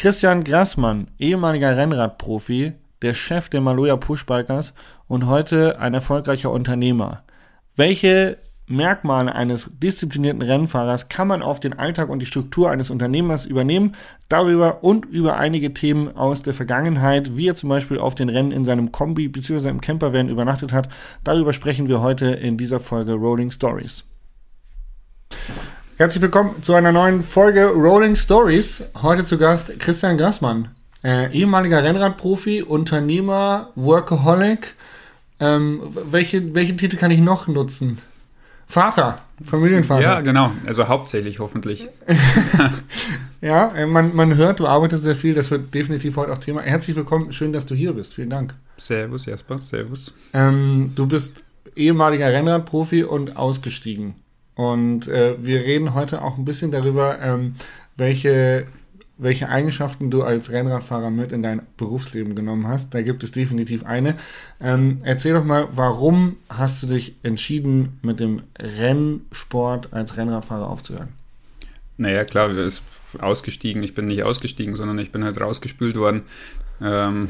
Christian Grassmann, ehemaliger Rennradprofi, der Chef der Maloja Pushbikers und heute ein erfolgreicher Unternehmer. Welche Merkmale eines disziplinierten Rennfahrers kann man auf den Alltag und die Struktur eines Unternehmers übernehmen. Darüber und über einige Themen aus der Vergangenheit, wie er zum Beispiel auf den Rennen in seinem Kombi bzw. im Campervan übernachtet hat, darüber sprechen wir heute in dieser Folge Rolling Stories. Herzlich willkommen zu einer neuen Folge Rolling Stories. Heute zu Gast Christian Grassmann, äh, ehemaliger Rennradprofi, Unternehmer, Workaholic. Ähm, welche, welchen Titel kann ich noch nutzen? Vater, Familienvater. Ja, genau. Also hauptsächlich hoffentlich. ja, äh, man, man hört, du arbeitest sehr viel. Das wird definitiv heute auch Thema. Herzlich willkommen. Schön, dass du hier bist. Vielen Dank. Servus, Jasper. Servus. Ähm, du bist ehemaliger Rennradprofi und ausgestiegen. Und äh, wir reden heute auch ein bisschen darüber, ähm, welche welche Eigenschaften du als Rennradfahrer mit in dein Berufsleben genommen hast. Da gibt es definitiv eine. Ähm, erzähl doch mal, warum hast du dich entschieden, mit dem Rennsport als Rennradfahrer aufzuhören? Naja, klar, ist ausgestiegen. Ich bin nicht ausgestiegen, sondern ich bin halt rausgespült worden. Ähm,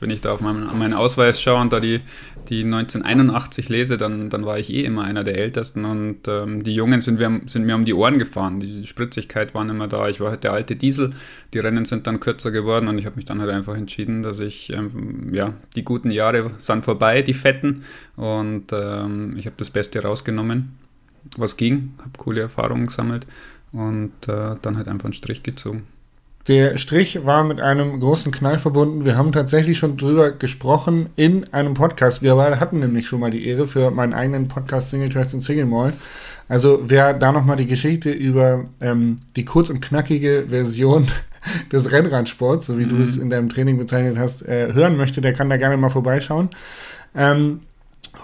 wenn ich da auf meinen, meinen Ausweis schaue und da die, die 1981 lese, dann, dann war ich eh immer einer der Ältesten und ähm, die Jungen sind mir, sind mir um die Ohren gefahren. Die Spritzigkeit war immer da. Ich war halt der alte Diesel. Die Rennen sind dann kürzer geworden und ich habe mich dann halt einfach entschieden, dass ich, ähm, ja, die guten Jahre sind vorbei, die fetten und ähm, ich habe das Beste rausgenommen, was ging, habe coole Erfahrungen gesammelt und äh, dann halt einfach einen Strich gezogen. Der Strich war mit einem großen Knall verbunden. Wir haben tatsächlich schon drüber gesprochen in einem Podcast. Wir beide hatten nämlich schon mal die Ehre für meinen eigenen Podcast Single Tracks und Single Mall. Also wer da nochmal die Geschichte über ähm, die kurz und knackige Version des Rennradsports, so wie mhm. du es in deinem Training bezeichnet hast, äh, hören möchte, der kann da gerne mal vorbeischauen. Ähm,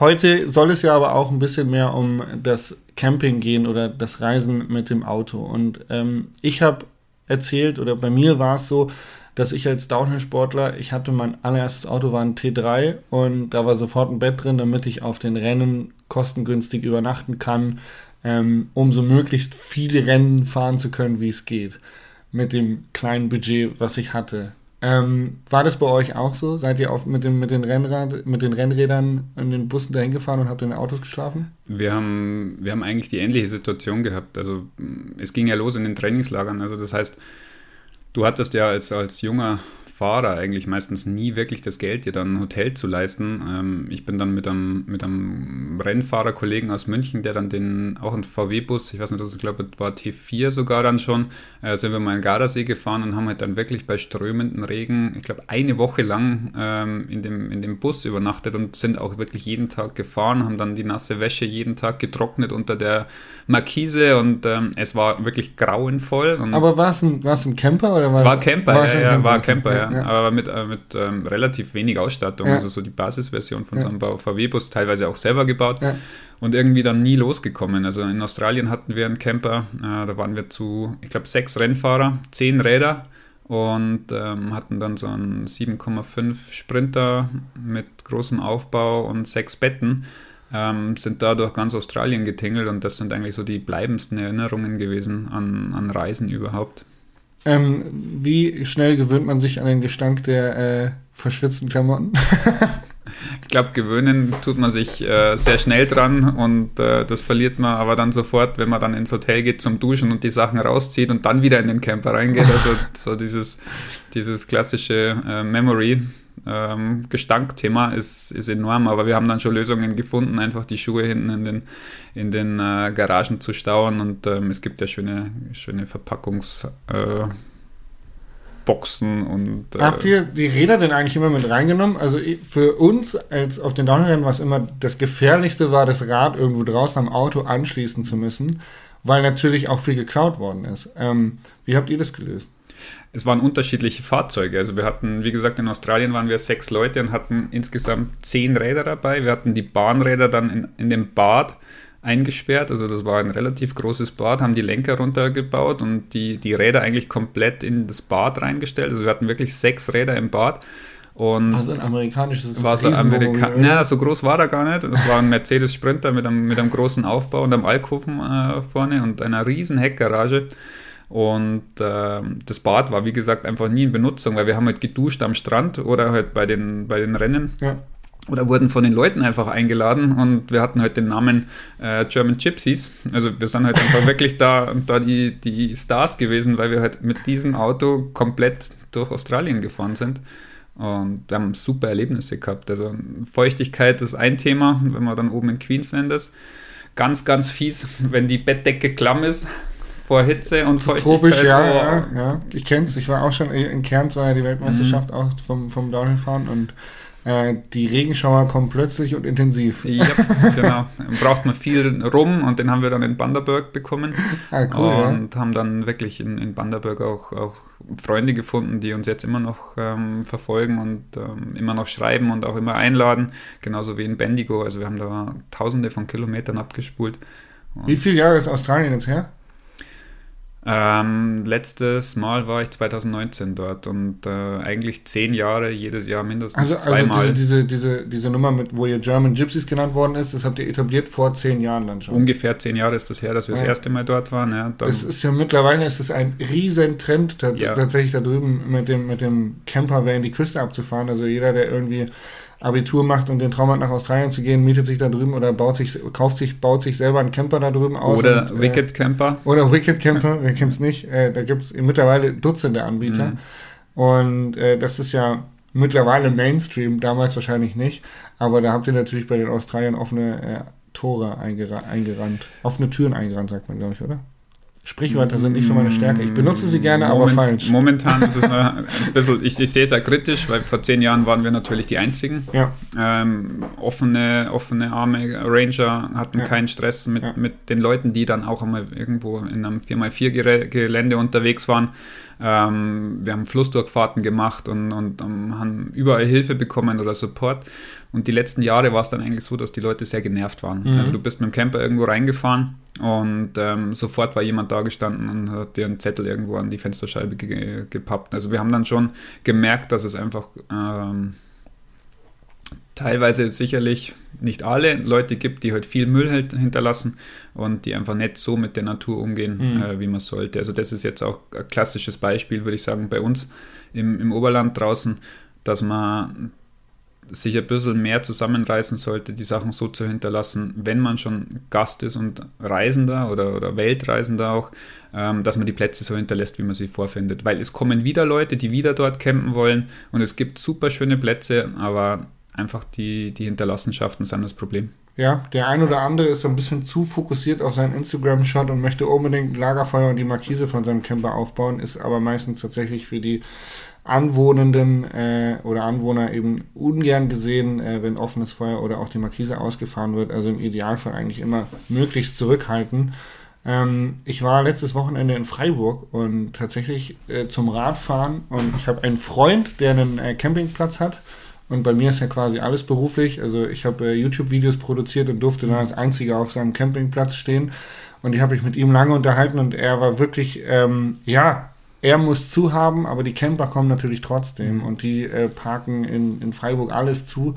heute soll es ja aber auch ein bisschen mehr um das Camping gehen oder das Reisen mit dem Auto. Und ähm, ich habe erzählt oder bei mir war es so, dass ich als Downhill-Sportler, ich hatte mein allererstes Auto war ein T3 und da war sofort ein Bett drin, damit ich auf den Rennen kostengünstig übernachten kann, ähm, um so möglichst viele Rennen fahren zu können, wie es geht. Mit dem kleinen Budget, was ich hatte. Ähm, war das bei euch auch so? Seid ihr auf, mit, dem, mit, den Rennrad, mit den Rennrädern in den Bussen dahin gefahren und habt in den Autos geschlafen? Wir haben, wir haben eigentlich die ähnliche Situation gehabt. Also es ging ja los in den Trainingslagern. Also das heißt, du hattest ja als, als junger Fahrer eigentlich meistens nie wirklich das Geld, dir dann ein Hotel zu leisten. Ähm, ich bin dann mit einem, mit einem Rennfahrerkollegen aus München, der dann den, auch einen VW-Bus, ich weiß nicht, ich glaube, war T4 sogar dann schon, äh, sind wir mal in Gardasee gefahren und haben halt dann wirklich bei strömenden Regen, ich glaube, eine Woche lang ähm, in, dem, in dem Bus übernachtet und sind auch wirklich jeden Tag gefahren, haben dann die nasse Wäsche jeden Tag getrocknet unter der Markise und ähm, es war wirklich grauenvoll. Aber war es ein, ein Camper oder war War Camper, war ja, ja, Camper? war Camper, ja ja. aber mit, äh, mit ähm, relativ wenig Ausstattung. Ja. Also so die Basisversion von so einem VW-Bus, teilweise auch selber gebaut. Und irgendwie dann nie losgekommen. Also in Australien hatten wir einen Camper, äh, da waren wir zu, ich glaube, sechs Rennfahrer, zehn Räder und ähm, hatten dann so einen 7,5 Sprinter mit großem Aufbau und sechs Betten. Ähm, sind da durch ganz Australien getingelt und das sind eigentlich so die bleibendsten Erinnerungen gewesen an, an Reisen überhaupt. Ähm, wie schnell gewöhnt man sich an den Gestank der äh, verschwitzten Klamotten? ich glaube, gewöhnen tut man sich äh, sehr schnell dran und äh, das verliert man aber dann sofort, wenn man dann ins Hotel geht zum Duschen und die Sachen rauszieht und dann wieder in den Camper reingeht. Also so dieses, dieses klassische äh, Memory. Ähm, Gestankthema ist, ist enorm, aber wir haben dann schon Lösungen gefunden, einfach die Schuhe hinten in den, in den äh, Garagen zu stauen und ähm, es gibt ja schöne, schöne Verpackungsboxen äh, und. Äh, Habt ihr die Räder denn eigentlich immer mit reingenommen? Also für uns als auf den Downhill-Rennen war es immer das Gefährlichste war, das Rad irgendwo draußen am Auto anschließen zu müssen, weil natürlich auch viel geklaut worden ist. Ähm, wie habt ihr das gelöst? Es waren unterschiedliche Fahrzeuge. Also wir hatten, wie gesagt, in Australien waren wir sechs Leute und hatten insgesamt zehn Räder dabei. Wir hatten die Bahnräder dann in, in dem Bad eingesperrt. Also das war ein relativ großes Bad, haben die Lenker runtergebaut und die, die Räder eigentlich komplett in das Bad reingestellt. Also wir hatten wirklich sechs Räder im Bad. Und war so ein amerikanisches war so Amerika Na, so groß war er gar nicht. Es war ein Mercedes Sprinter mit einem, mit einem großen Aufbau und einem Alkoven äh, vorne und einer riesen Heckgarage. Und äh, das Bad war, wie gesagt, einfach nie in Benutzung, weil wir haben halt geduscht am Strand oder halt bei den, bei den Rennen. Ja. Oder wurden von den Leuten einfach eingeladen und wir hatten halt den Namen äh, German Gypsies. Also wir sind halt einfach wirklich da, da die, die Stars gewesen, weil wir halt mit diesem Auto komplett durch Australien gefahren sind. Und wir haben super Erlebnisse gehabt. Also Feuchtigkeit ist ein Thema, wenn man dann oben in Queensland ist. Ganz, ganz fies, wenn die Bettdecke klamm ist vor Hitze und Feuchtigkeit. Tropisch, ja, ja, ja. Ich kenne es. Ich war auch schon in Cairns, war ja die Weltmeisterschaft mhm. auch vom, vom Downhill-Fahren und äh, die Regenschauer kommen plötzlich und intensiv. Ja, genau. Braucht man viel rum und den haben wir dann in Banderberg bekommen. Ah, cool, und ja. haben dann wirklich in, in Banderberg auch, auch Freunde gefunden, die uns jetzt immer noch ähm, verfolgen und ähm, immer noch schreiben und auch immer einladen. Genauso wie in Bendigo. Also wir haben da tausende von Kilometern abgespult. Wie viele Jahre ist Australien jetzt her? Ähm, letztes Mal war ich 2019 dort und äh, eigentlich zehn Jahre, jedes Jahr mindestens also, also zweimal. Also diese, diese, diese, diese Nummer, mit, wo ihr German Gypsies genannt worden ist, das habt ihr etabliert vor zehn Jahren dann schon. Ungefähr zehn Jahre ist das her, dass wir ja. das erste Mal dort waren. Ja, das ist ja mittlerweile ist es ein riesen Trend, ja. tatsächlich da drüben mit dem, mit dem Campervan die Küste abzufahren. Also jeder, der irgendwie Abitur macht und den Traum hat, nach Australien zu gehen, mietet sich da drüben oder baut sich, kauft sich, baut sich selber einen Camper da drüben aus. Oder und, äh, Wicked Camper. Oder Wicked Camper, wer kennt es nicht. Äh, da gibt es mittlerweile Dutzende Anbieter. Mhm. Und äh, das ist ja mittlerweile Mainstream, damals wahrscheinlich nicht. Aber da habt ihr natürlich bei den Australiern offene äh, Tore eingerannt. Offene Türen eingerannt, sagt man, glaube ich, oder? Sprichwörter sind nicht so meine Stärke. Ich benutze sie gerne, Moment, aber falsch. Momentan ist es ein bisschen, ich, ich sehe es ja kritisch, weil vor zehn Jahren waren wir natürlich die Einzigen. Ja. Ähm, offene, offene Arme Ranger hatten ja. keinen Stress mit, ja. mit den Leuten, die dann auch einmal irgendwo in einem 4x4-Gelände unterwegs waren. Ähm, wir haben Flussdurchfahrten gemacht und, und um, ähm, haben überall Hilfe bekommen oder Support. Und die letzten Jahre war es dann eigentlich so, dass die Leute sehr genervt waren. Mhm. Also du bist mit dem Camper irgendwo reingefahren und ähm, sofort war jemand da gestanden und hat dir einen Zettel irgendwo an die Fensterscheibe ge gepappt. Also wir haben dann schon gemerkt, dass es einfach ähm, teilweise sicherlich nicht alle Leute gibt, die halt viel Müll hinterlassen und die einfach nicht so mit der Natur umgehen, mhm. äh, wie man sollte. Also das ist jetzt auch ein klassisches Beispiel, würde ich sagen, bei uns im, im Oberland draußen, dass man sich ein bisschen mehr zusammenreißen sollte, die Sachen so zu hinterlassen, wenn man schon Gast ist und Reisender oder, oder Weltreisender auch, ähm, dass man die Plätze so hinterlässt, wie man sie vorfindet. Weil es kommen wieder Leute, die wieder dort campen wollen und es gibt super schöne Plätze, aber einfach die, die Hinterlassenschaften sind das Problem. Ja, der ein oder andere ist so ein bisschen zu fokussiert auf seinen Instagram-Shot und möchte unbedingt Lagerfeuer und die Markise von seinem Camper aufbauen, ist aber meistens tatsächlich für die Anwohnenden äh, oder Anwohner eben ungern gesehen, äh, wenn offenes Feuer oder auch die Markise ausgefahren wird. Also im Idealfall eigentlich immer möglichst zurückhalten. Ähm, ich war letztes Wochenende in Freiburg und tatsächlich äh, zum Radfahren und ich habe einen Freund, der einen äh, Campingplatz hat. Und bei mir ist ja quasi alles beruflich. Also ich habe äh, YouTube-Videos produziert und durfte dann als einziger auf seinem Campingplatz stehen. Und die habe ich mit ihm lange unterhalten und er war wirklich, ähm, ja, er muss zu haben, aber die Camper kommen natürlich trotzdem und die äh, parken in, in Freiburg alles zu.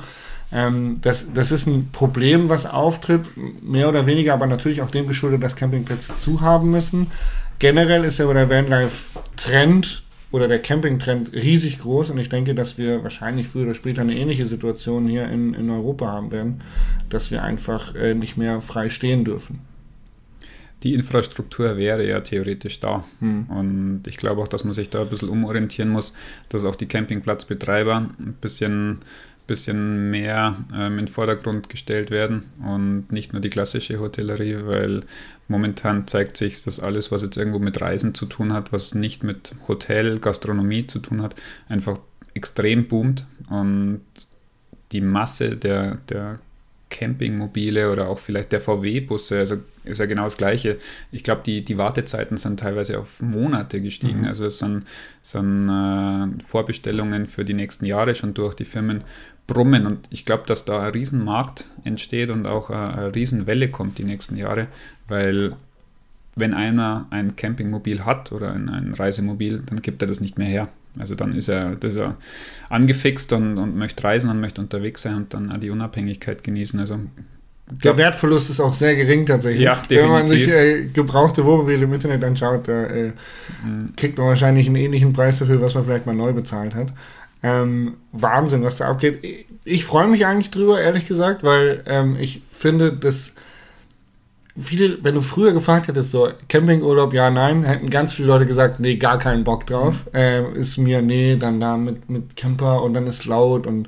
Ähm, das, das ist ein Problem, was auftritt, mehr oder weniger, aber natürlich auch dem geschuldet, dass Campingplätze zu haben müssen. Generell ist ja der Vanlife-Trend oder der Camping-Trend riesig groß und ich denke, dass wir wahrscheinlich früher oder später eine ähnliche Situation hier in, in Europa haben werden, dass wir einfach äh, nicht mehr frei stehen dürfen die Infrastruktur wäre ja theoretisch da. Hm. Und ich glaube auch, dass man sich da ein bisschen umorientieren muss, dass auch die Campingplatzbetreiber ein bisschen, bisschen mehr ähm, in den Vordergrund gestellt werden und nicht nur die klassische Hotellerie, weil momentan zeigt sich, dass alles, was jetzt irgendwo mit Reisen zu tun hat, was nicht mit Hotel, Gastronomie zu tun hat, einfach extrem boomt und die Masse der, der Campingmobile oder auch vielleicht der VW-Busse, also ist ja genau das Gleiche. Ich glaube, die, die Wartezeiten sind teilweise auf Monate gestiegen. Mhm. Also es sind, sind äh, Vorbestellungen für die nächsten Jahre schon durch die Firmen brummen. Und ich glaube, dass da ein Riesenmarkt entsteht und auch eine, eine Riesenwelle kommt die nächsten Jahre, weil wenn einer ein Campingmobil hat oder ein, ein Reisemobil, dann gibt er das nicht mehr her. Also dann ist er, ist er angefixt und, und möchte reisen und möchte unterwegs sein und dann die Unabhängigkeit genießen. Also Der Wertverlust ist auch sehr gering tatsächlich. Ja, definitiv. Wenn man sich äh, gebrauchte Wohnmobile im Internet anschaut, da äh, mhm. kriegt man wahrscheinlich einen ähnlichen Preis dafür, was man vielleicht mal neu bezahlt hat. Ähm, Wahnsinn, was da abgeht. Ich freue mich eigentlich drüber, ehrlich gesagt, weil ähm, ich finde, dass viele, wenn du früher gefragt hättest, so Campingurlaub, ja, nein, hätten ganz viele Leute gesagt, nee, gar keinen Bock drauf. Mhm. Äh, ist mir, nee, dann da mit, mit Camper und dann ist laut und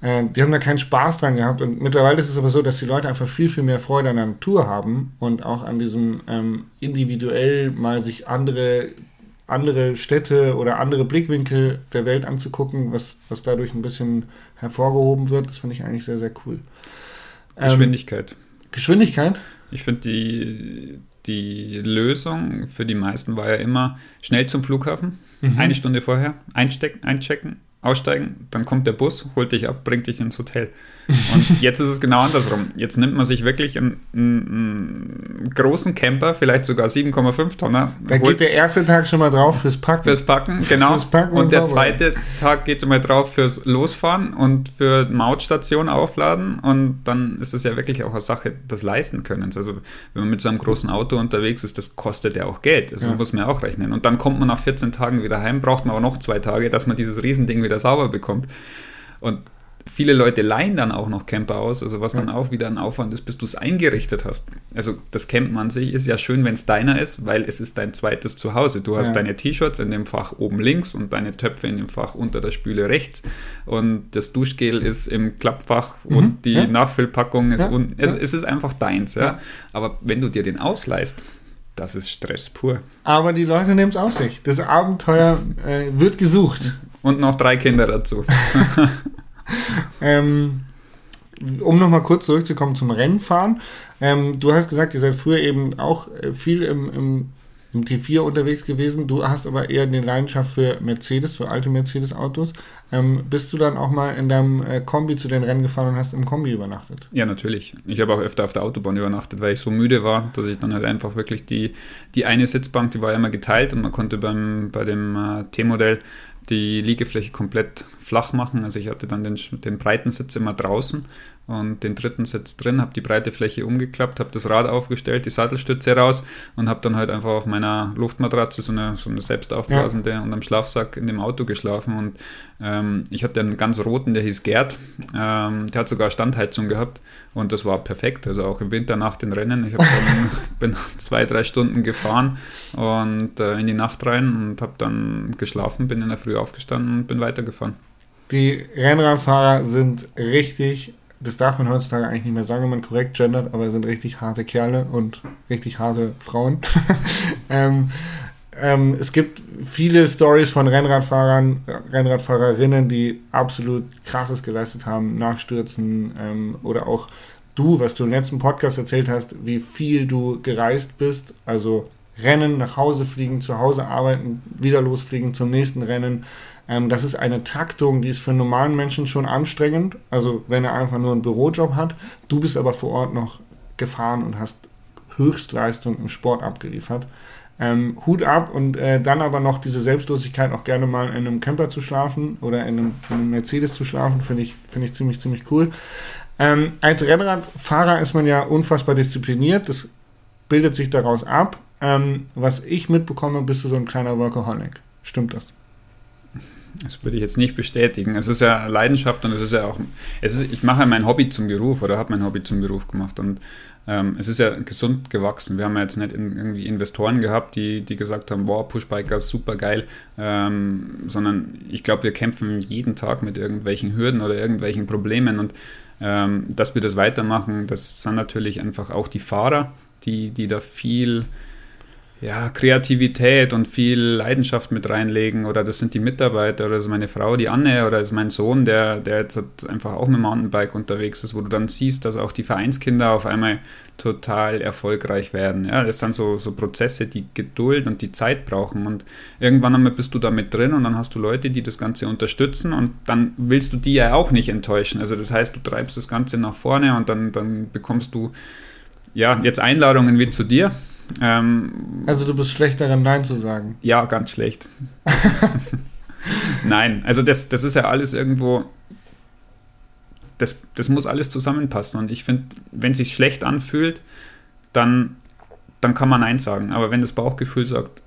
äh, die haben da keinen Spaß dran gehabt. Und mittlerweile ist es aber so, dass die Leute einfach viel, viel mehr Freude an der Natur haben und auch an diesem ähm, individuell mal sich andere andere Städte oder andere Blickwinkel der Welt anzugucken, was, was dadurch ein bisschen hervorgehoben wird. Das finde ich eigentlich sehr, sehr cool. Geschwindigkeit. Ähm, Geschwindigkeit? Ich finde, die, die Lösung für die meisten war ja immer schnell zum Flughafen, mhm. eine Stunde vorher, einstecken, einchecken, aussteigen, dann kommt der Bus, holt dich ab, bringt dich ins Hotel. Und jetzt ist es genau andersrum. Jetzt nimmt man sich wirklich einen, einen großen Camper, vielleicht sogar 7,5 Tonner. Da geht der erste Tag schon mal drauf fürs Packen. Fürs Packen, genau. Fürs Packen und, und der zweite Tag geht mal drauf fürs Losfahren und für Mautstation aufladen. Und dann ist es ja wirklich auch eine Sache des Leisten können. Also wenn man mit so einem großen Auto unterwegs ist, das kostet ja auch Geld. Also ja. muss man ja auch rechnen. Und dann kommt man nach 14 Tagen wieder heim, braucht man aber noch zwei Tage, dass man dieses Riesending wieder sauber bekommt. Und viele Leute leihen dann auch noch Camper aus, also was dann auch wieder ein Aufwand ist, bis du es eingerichtet hast. Also das Campen an sich ist ja schön, wenn es deiner ist, weil es ist dein zweites Zuhause. Du hast ja. deine T-Shirts in dem Fach oben links und deine Töpfe in dem Fach unter der Spüle rechts und das Duschgel ist im Klappfach mhm. und die ja. Nachfüllpackung ist ja. unten. Also es ist einfach deins, ja. Aber wenn du dir den ausleihst, das ist Stress pur. Aber die Leute nehmen es auf sich. Das Abenteuer äh, wird gesucht. Und noch drei Kinder dazu. ähm, um nochmal kurz zurückzukommen zum Rennfahren. Ähm, du hast gesagt, ihr seid früher eben auch äh, viel im, im, im, T4 unterwegs gewesen. Du hast aber eher eine Leidenschaft für Mercedes, für alte Mercedes-Autos. Ähm, bist du dann auch mal in deinem äh, Kombi zu den Rennen gefahren und hast im Kombi übernachtet? Ja, natürlich. Ich habe auch öfter auf der Autobahn übernachtet, weil ich so müde war, dass ich dann halt einfach wirklich die, die eine Sitzbank, die war ja immer geteilt und man konnte beim, bei dem äh, T-Modell die Liegefläche komplett flach machen. Also ich hatte dann den, den breiten Sitz immer draußen und den dritten Sitz drin, habe die breite Fläche umgeklappt, habe das Rad aufgestellt, die Sattelstütze raus und habe dann halt einfach auf meiner Luftmatratze, so eine, so eine selbstaufblasende ja. und am Schlafsack in dem Auto geschlafen und ähm, ich hatte einen ganz roten, der hieß Gerd, ähm, der hat sogar Standheizung gehabt und das war perfekt, also auch im Winter nach den Rennen. Ich dann, bin zwei, drei Stunden gefahren und äh, in die Nacht rein und habe dann geschlafen, bin in der Früh aufgestanden und bin weitergefahren. Die Rennradfahrer sind richtig das darf man heutzutage eigentlich nicht mehr sagen, wenn man korrekt gendert, aber sind richtig harte Kerle und richtig harte Frauen. ähm, ähm, es gibt viele Stories von Rennradfahrern, Rennradfahrerinnen, die absolut krasses geleistet haben, Nachstürzen ähm, oder auch du, was du im letzten Podcast erzählt hast, wie viel du gereist bist, also Rennen, nach Hause fliegen, zu Hause arbeiten, wieder losfliegen zum nächsten Rennen. Ähm, das ist eine Taktung, die ist für einen normalen Menschen schon anstrengend. Also wenn er einfach nur einen Bürojob hat. Du bist aber vor Ort noch gefahren und hast Höchstleistung im Sport abgeliefert. Ähm, Hut ab und äh, dann aber noch diese Selbstlosigkeit, auch gerne mal in einem Camper zu schlafen oder in einem, in einem Mercedes zu schlafen, finde ich, find ich ziemlich, ziemlich cool. Ähm, als Rennradfahrer ist man ja unfassbar diszipliniert, das bildet sich daraus ab. Ähm, was ich mitbekomme, bist du so ein kleiner Workaholic. Stimmt das? Das würde ich jetzt nicht bestätigen. Es ist ja Leidenschaft und es ist ja auch, es ist, ich mache mein Hobby zum Beruf oder habe mein Hobby zum Beruf gemacht und ähm, es ist ja gesund gewachsen. Wir haben ja jetzt nicht in, irgendwie Investoren gehabt, die, die gesagt haben, wow, Pushbiker ist super geil, ähm, sondern ich glaube, wir kämpfen jeden Tag mit irgendwelchen Hürden oder irgendwelchen Problemen und ähm, dass wir das weitermachen, das sind natürlich einfach auch die Fahrer, die, die da viel ja, Kreativität und viel Leidenschaft mit reinlegen oder das sind die Mitarbeiter oder das ist meine Frau, die Anne oder das ist mein Sohn, der, der jetzt einfach auch mit Mountainbike unterwegs ist, wo du dann siehst, dass auch die Vereinskinder auf einmal total erfolgreich werden. Ja, das sind so, so Prozesse, die Geduld und die Zeit brauchen und irgendwann einmal bist du da mit drin und dann hast du Leute, die das Ganze unterstützen und dann willst du die ja auch nicht enttäuschen. Also das heißt, du treibst das Ganze nach vorne und dann, dann bekommst du ja jetzt Einladungen wie zu dir ähm, also du bist schlecht darin, Nein zu sagen. Ja, ganz schlecht. Nein, also das, das ist ja alles irgendwo. das, das muss alles zusammenpassen. Und ich finde, wenn es sich schlecht anfühlt, dann, dann kann man Nein sagen. Aber wenn das Bauchgefühl sagt,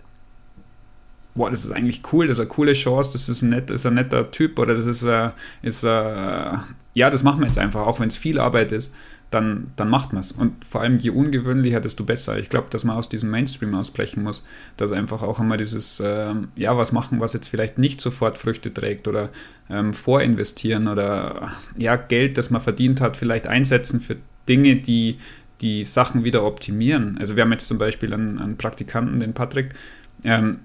boah, das ist eigentlich cool, das ist eine coole Chance, das ist ein, net, ist ein netter Typ oder das ist, äh, ist äh, ja, das machen wir jetzt einfach, auch wenn es viel Arbeit ist, dann, dann macht man es. Und vor allem, je ungewöhnlicher, desto besser. Ich glaube, dass man aus diesem Mainstream ausbrechen muss, dass einfach auch immer dieses, äh, ja, was machen, was jetzt vielleicht nicht sofort Früchte trägt oder ähm, vorinvestieren oder ja, Geld, das man verdient hat, vielleicht einsetzen für Dinge, die die Sachen wieder optimieren. Also wir haben jetzt zum Beispiel einen, einen Praktikanten, den Patrick, ähm,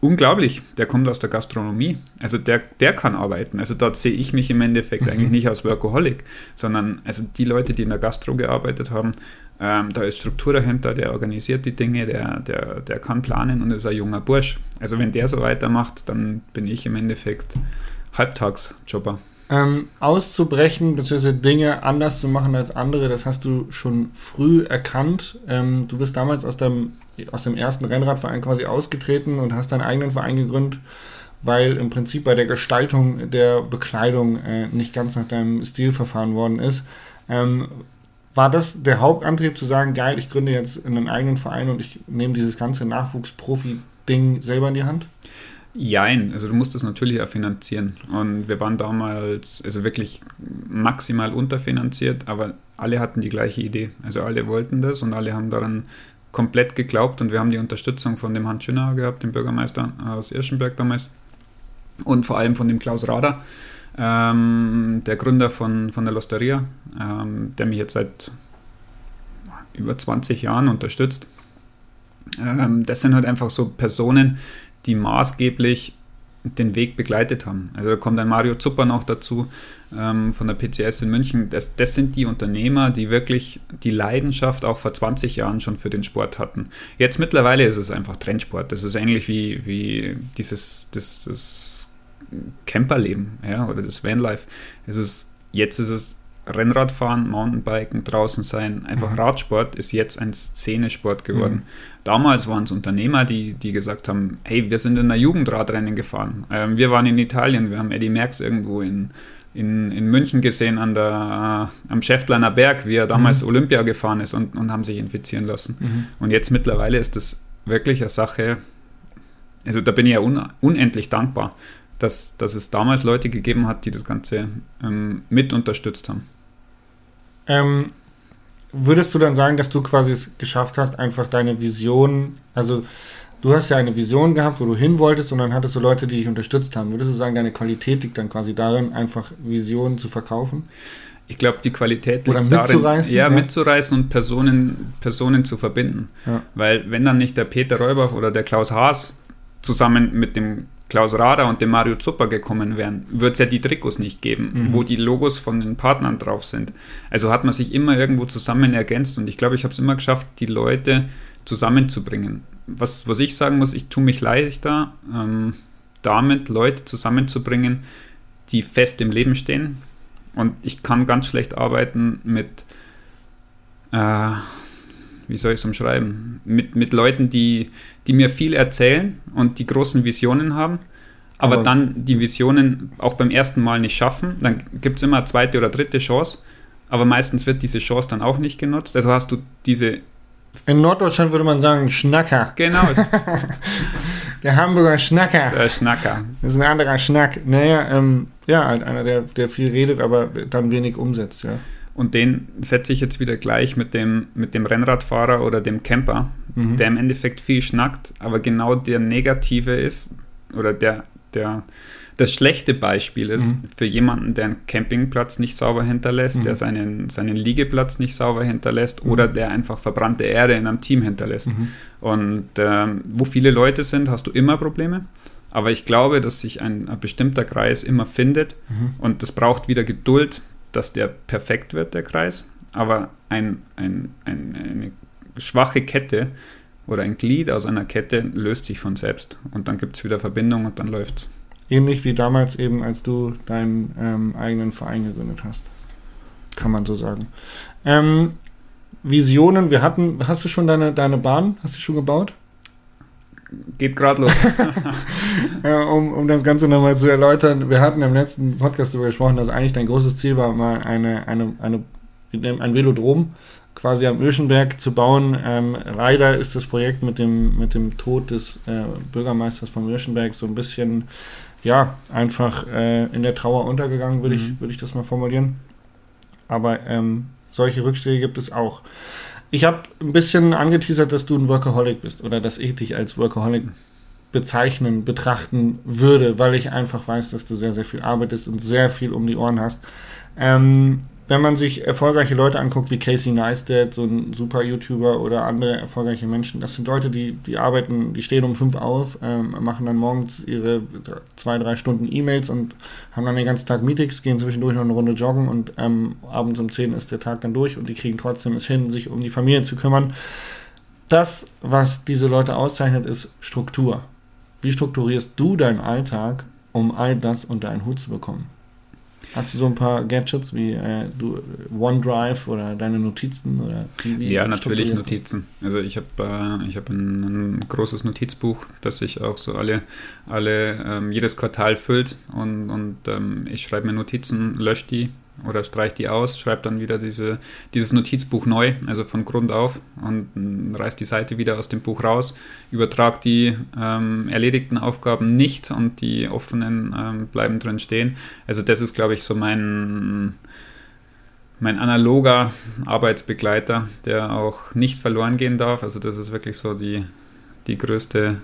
unglaublich, der kommt aus der Gastronomie. Also der, der kann arbeiten. Also dort sehe ich mich im Endeffekt mhm. eigentlich nicht als Workaholic, sondern also die Leute, die in der Gastro gearbeitet haben, ähm, da ist Struktur dahinter, der organisiert die Dinge, der, der, der kann planen und ist ein junger Bursch. Also wenn der so weitermacht, dann bin ich im Endeffekt Halbtagsjobber. Ähm, auszubrechen bzw. Dinge anders zu machen als andere, das hast du schon früh erkannt. Ähm, du bist damals aus dem aus dem ersten Rennradverein quasi ausgetreten und hast deinen eigenen Verein gegründet, weil im Prinzip bei der Gestaltung der Bekleidung äh, nicht ganz nach deinem Stil verfahren worden ist. Ähm, war das der Hauptantrieb zu sagen, geil, ich gründe jetzt einen eigenen Verein und ich nehme dieses ganze Nachwuchsprofi-Ding selber in die Hand? Jein, also du musst das natürlich ja finanzieren. Und wir waren damals also wirklich maximal unterfinanziert, aber alle hatten die gleiche Idee. Also alle wollten das und alle haben daran komplett geglaubt und wir haben die Unterstützung von dem Hans Schönauer gehabt, dem Bürgermeister aus Irschenberg damals und vor allem von dem Klaus Rader, ähm, der Gründer von, von der Losteria, ähm, der mich jetzt seit über 20 Jahren unterstützt. Ähm, das sind halt einfach so Personen, die maßgeblich den Weg begleitet haben. Also da kommt ein Mario Zupper noch dazu ähm, von der PCS in München. Das, das sind die Unternehmer, die wirklich die Leidenschaft auch vor 20 Jahren schon für den Sport hatten. Jetzt mittlerweile ist es einfach Trendsport. Das ist ähnlich wie, wie dieses das, das Camperleben ja, oder das Vanlife. Es ist, jetzt ist es Rennradfahren, Mountainbiken, draußen sein, einfach mhm. Radsport ist jetzt ein Szenesport geworden. Mhm. Damals waren es Unternehmer, die, die gesagt haben, hey, wir sind in der Jugendradrennen gefahren. Ähm, wir waren in Italien, wir haben Eddie Merckx irgendwo in, in, in München gesehen an der, äh, am Schäftleiner Berg, wie er damals mhm. Olympia gefahren ist und, und haben sich infizieren lassen. Mhm. Und jetzt mittlerweile ist das wirklich eine Sache, also da bin ich ja un, unendlich dankbar, dass, dass es damals Leute gegeben hat, die das Ganze ähm, mit unterstützt haben. Ähm, würdest du dann sagen, dass du quasi es geschafft hast, einfach deine Vision, also du hast ja eine Vision gehabt, wo du hin wolltest und dann hattest du Leute, die dich unterstützt haben. Würdest du sagen, deine Qualität liegt dann quasi darin, einfach Visionen zu verkaufen? Ich glaube, die Qualität liegt Oder mitzureißen, darin, ja, ja, mitzureißen und Personen, Personen zu verbinden. Ja. Weil wenn dann nicht der Peter Räuber oder der Klaus Haas zusammen mit dem Klaus Rader und dem Mario Zupper gekommen wären, würde es ja die Trikots nicht geben, mhm. wo die Logos von den Partnern drauf sind. Also hat man sich immer irgendwo zusammen ergänzt und ich glaube, ich habe es immer geschafft, die Leute zusammenzubringen. Was, was ich sagen muss, ich tue mich leichter, ähm, damit Leute zusammenzubringen, die fest im Leben stehen. Und ich kann ganz schlecht arbeiten mit, äh, wie soll ich es umschreiben, mit, mit Leuten, die, die mir viel erzählen und die großen Visionen haben, aber, aber dann die Visionen auch beim ersten Mal nicht schaffen. Dann gibt es immer eine zweite oder dritte Chance, aber meistens wird diese Chance dann auch nicht genutzt. Also hast du diese. In Norddeutschland würde man sagen Schnacker. Genau. der Hamburger Schnacker. Der Schnacker. Das ist ein anderer Schnack. Naja, ähm, ja, einer, der, der viel redet, aber dann wenig umsetzt, ja. Und den setze ich jetzt wieder gleich mit dem, mit dem Rennradfahrer oder dem Camper, mhm. der im Endeffekt viel schnackt, aber genau der Negative ist oder der, der das schlechte Beispiel ist mhm. für jemanden, der einen Campingplatz nicht sauber hinterlässt, mhm. der seinen, seinen Liegeplatz nicht sauber hinterlässt mhm. oder der einfach verbrannte Erde in einem Team hinterlässt. Mhm. Und ähm, wo viele Leute sind, hast du immer Probleme. Aber ich glaube, dass sich ein, ein bestimmter Kreis immer findet mhm. und das braucht wieder Geduld, dass der perfekt wird, der Kreis, aber ein, ein, ein, eine schwache Kette oder ein Glied aus einer Kette löst sich von selbst und dann gibt es wieder Verbindung und dann läuft es. Ähnlich wie damals eben, als du deinen ähm, eigenen Verein gegründet hast. Kann man so sagen. Ähm, Visionen, wir hatten, hast du schon deine, deine Bahn, hast du schon gebaut? Geht gerade los. ja, um, um das Ganze nochmal zu erläutern, wir hatten im letzten Podcast darüber gesprochen, dass eigentlich dein großes Ziel war, mal eine, eine, eine, ein Velodrom quasi am Öschenberg zu bauen. Ähm, leider ist das Projekt mit dem, mit dem Tod des äh, Bürgermeisters von Öschenberg so ein bisschen, ja, einfach äh, in der Trauer untergegangen, würde mhm. ich, würd ich das mal formulieren. Aber ähm, solche Rückschläge gibt es auch. Ich habe ein bisschen angeteasert, dass du ein Workaholic bist oder dass ich dich als Workaholic bezeichnen, betrachten würde, weil ich einfach weiß, dass du sehr, sehr viel arbeitest und sehr viel um die Ohren hast. Ähm, wenn man sich erfolgreiche Leute anguckt, wie Casey Neistat, so ein super YouTuber oder andere erfolgreiche Menschen, das sind Leute, die, die arbeiten, die stehen um fünf auf, ähm, machen dann morgens ihre zwei, drei Stunden E-Mails und haben dann den ganzen Tag Meetings, gehen zwischendurch noch eine Runde joggen und ähm, abends um zehn ist der Tag dann durch und die kriegen trotzdem es hin, sich um die Familie zu kümmern. Das, was diese Leute auszeichnet, ist Struktur. Wie strukturierst du deinen Alltag, um all das unter einen Hut zu bekommen? Hast du so ein paar Gadgets wie äh, du, OneDrive oder deine Notizen oder TV? Ja, natürlich Notizen. Also ich habe äh, ich hab ein, ein, großes Notizbuch, das sich auch so alle, alle ähm, jedes Quartal füllt und, und ähm, ich schreibe mir Notizen, lösche die oder streiche die aus, schreibe dann wieder diese, dieses Notizbuch neu, also von Grund auf und reiß die Seite wieder aus dem Buch raus, übertrage die ähm, erledigten Aufgaben nicht und die offenen ähm, bleiben drin stehen. Also das ist, glaube ich, so mein, mein analoger Arbeitsbegleiter, der auch nicht verloren gehen darf. Also das ist wirklich so die, die größte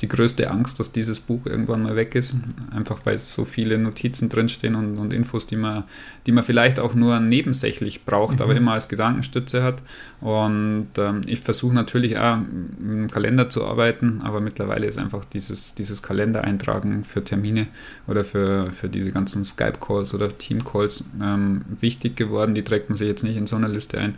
die größte Angst, dass dieses Buch irgendwann mal weg ist. Einfach weil so viele Notizen drinstehen und, und Infos, die man, die man vielleicht auch nur nebensächlich braucht, mhm. aber immer als Gedankenstütze hat. Und ähm, ich versuche natürlich auch im Kalender zu arbeiten, aber mittlerweile ist einfach dieses, dieses Kalendereintragen für Termine oder für, für diese ganzen Skype-Calls oder Team-Calls ähm, wichtig geworden. Die trägt man sich jetzt nicht in so einer Liste ein,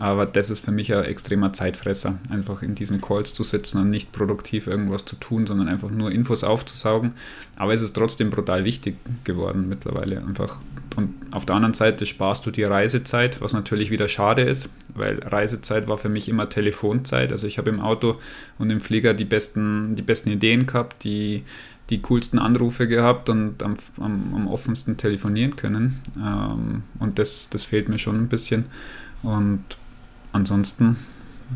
aber das ist für mich ein extremer Zeitfresser, einfach in diesen Calls zu sitzen und nicht produktiv irgendwas zu tun, sondern einfach nur Infos aufzusaugen. Aber es ist trotzdem brutal wichtig geworden mittlerweile einfach. Und auf der anderen Seite sparst du dir Reisezeit, was natürlich wieder schade ist, weil Reisezeit war für mich immer Telefonzeit. Also ich habe im Auto und im Flieger die besten, die besten Ideen gehabt, die, die coolsten Anrufe gehabt und am, am, am offensten telefonieren können. Ähm, und das, das fehlt mir schon ein bisschen. Und ansonsten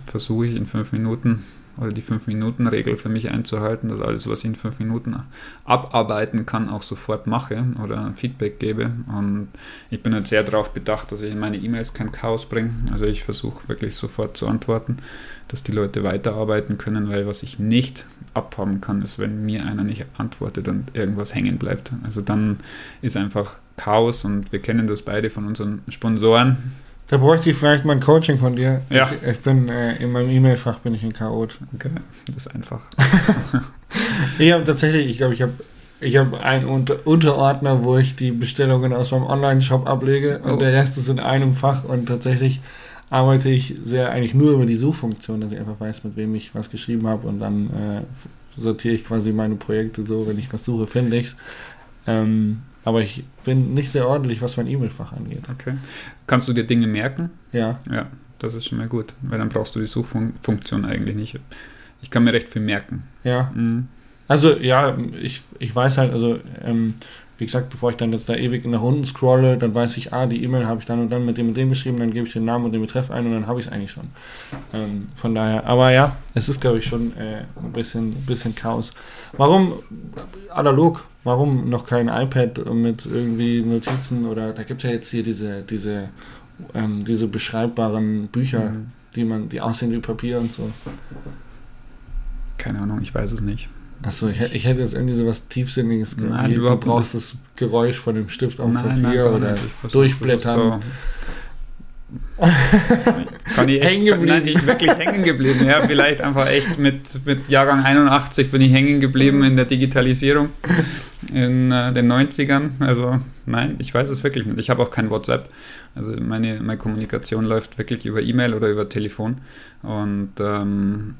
versuche ich in fünf Minuten oder die fünf Minuten Regel für mich einzuhalten, dass alles, was ich in fünf Minuten abarbeiten kann, auch sofort mache oder Feedback gebe. Und ich bin halt sehr darauf bedacht, dass ich in meine E-Mails kein Chaos bringe. Also ich versuche wirklich sofort zu antworten, dass die Leute weiterarbeiten können, weil was ich nicht abhaben kann, ist, wenn mir einer nicht antwortet und irgendwas hängen bleibt. Also dann ist einfach Chaos und wir kennen das beide von unseren Sponsoren da bräuchte ich vielleicht mal ein Coaching von dir. Ja. Ich, ich bin äh, in meinem E-Mail-Fach bin ich ein Chaot. Okay, das ist einfach. ich habe tatsächlich, ich glaube, ich habe ich habe einen Unter Unterordner, wo ich die Bestellungen aus meinem Online-Shop ablege und oh. der Rest ist in einem Fach und tatsächlich arbeite ich sehr eigentlich nur über die Suchfunktion, dass ich einfach weiß, mit wem ich was geschrieben habe und dann äh, sortiere ich quasi meine Projekte so, wenn ich was suche, finde ich es. Ähm, aber ich bin nicht sehr ordentlich, was mein E-Mail-Fach angeht. Okay. Kannst du dir Dinge merken? Ja. Ja, das ist schon mal gut, weil dann brauchst du die Suchfunktion eigentlich nicht. Ich kann mir recht viel merken. Ja. Mhm. Also, ja, ich, ich weiß halt, also, ähm, wie gesagt, bevor ich dann jetzt da ewig nach unten scrolle, dann weiß ich, ah, die E-Mail habe ich dann und dann mit dem und dem geschrieben, dann gebe ich den Namen und den Betreff ein und dann habe ich es eigentlich schon. Ähm, von daher, aber ja, es ist, glaube ich, schon äh, ein bisschen, bisschen Chaos. Warum analog? Warum noch kein iPad mit irgendwie Notizen oder da gibt es ja jetzt hier diese, diese, ähm, diese beschreibbaren Bücher, mhm. die man, die aussehen wie Papier und so. Keine Ahnung, ich weiß es nicht. Achso, ich, ich hätte jetzt irgendwie so was Tiefsinniges gehört. Nein, du brauchst das Geräusch von dem Stift auf nein, Papier nein, oder durchblättern. Kann ich hängen geblieben. Nein, nicht wirklich hängen geblieben. Ja, vielleicht einfach echt mit, mit Jahrgang 81 bin ich hängen geblieben in der Digitalisierung in äh, den 90ern. Also nein, ich weiß es wirklich nicht. Ich habe auch kein WhatsApp. Also meine, meine Kommunikation läuft wirklich über E-Mail oder über Telefon. Und ähm,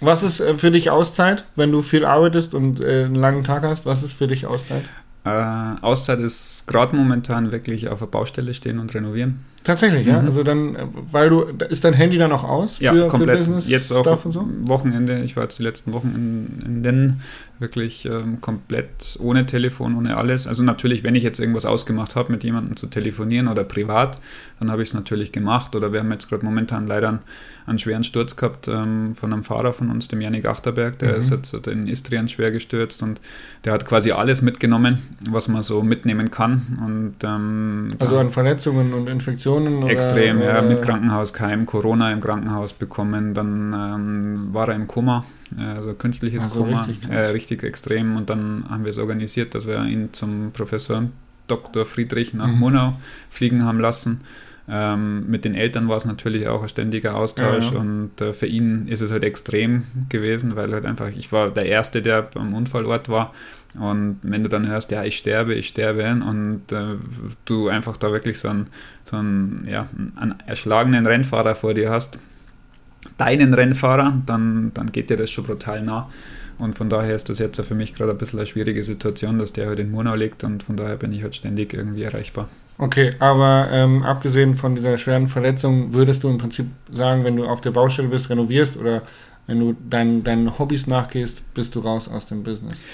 was ist äh, für dich Auszeit, wenn du viel arbeitest und äh, einen langen Tag hast? Was ist für dich Auszeit? Äh, Auszeit ist gerade momentan wirklich auf der Baustelle stehen und renovieren. Tatsächlich, ja. Mhm. Also dann, weil du, ist dein Handy dann auch aus für, ja, komplett. für Business? Jetzt auch so? Wochenende, ich war jetzt die letzten Wochen in, in den wirklich ähm, komplett ohne Telefon, ohne alles. Also natürlich, wenn ich jetzt irgendwas ausgemacht habe, mit jemandem zu telefonieren oder privat, dann habe ich es natürlich gemacht. Oder wir haben jetzt gerade momentan leider einen, einen, schweren Sturz gehabt ähm, von einem Fahrer von uns, dem Janik Achterberg, der mhm. ist jetzt in Istrien schwer gestürzt und der hat quasi alles mitgenommen, was man so mitnehmen kann. Und, ähm, also an Verletzungen und Infektionen? Extrem, oder, ja, mit Krankenhauskeim, Corona im Krankenhaus bekommen, dann ähm, war er im Koma also künstliches also Koma, richtig, äh, richtig, extrem. Und dann haben wir es organisiert, dass wir ihn zum Professor Dr. Friedrich nach mhm. Monau fliegen haben lassen. Ähm, mit den Eltern war es natürlich auch ein ständiger Austausch ja, ja. und äh, für ihn ist es halt extrem gewesen, weil halt einfach, ich war der Erste, der am Unfallort war und wenn du dann hörst, ja, ich sterbe, ich sterbe und äh, du einfach da wirklich so einen, so einen, ja, einen erschlagenen Rennfahrer vor dir hast, deinen Rennfahrer, dann, dann geht dir das schon brutal nah. Und von daher ist das jetzt für mich gerade ein bisschen eine schwierige Situation, dass der halt in Murnau liegt und von daher bin ich halt ständig irgendwie erreichbar. Okay, aber ähm, abgesehen von dieser schweren Verletzung, würdest du im Prinzip sagen, wenn du auf der Baustelle bist, renovierst oder wenn du dein, deinen Hobbys nachgehst, bist du raus aus dem Business?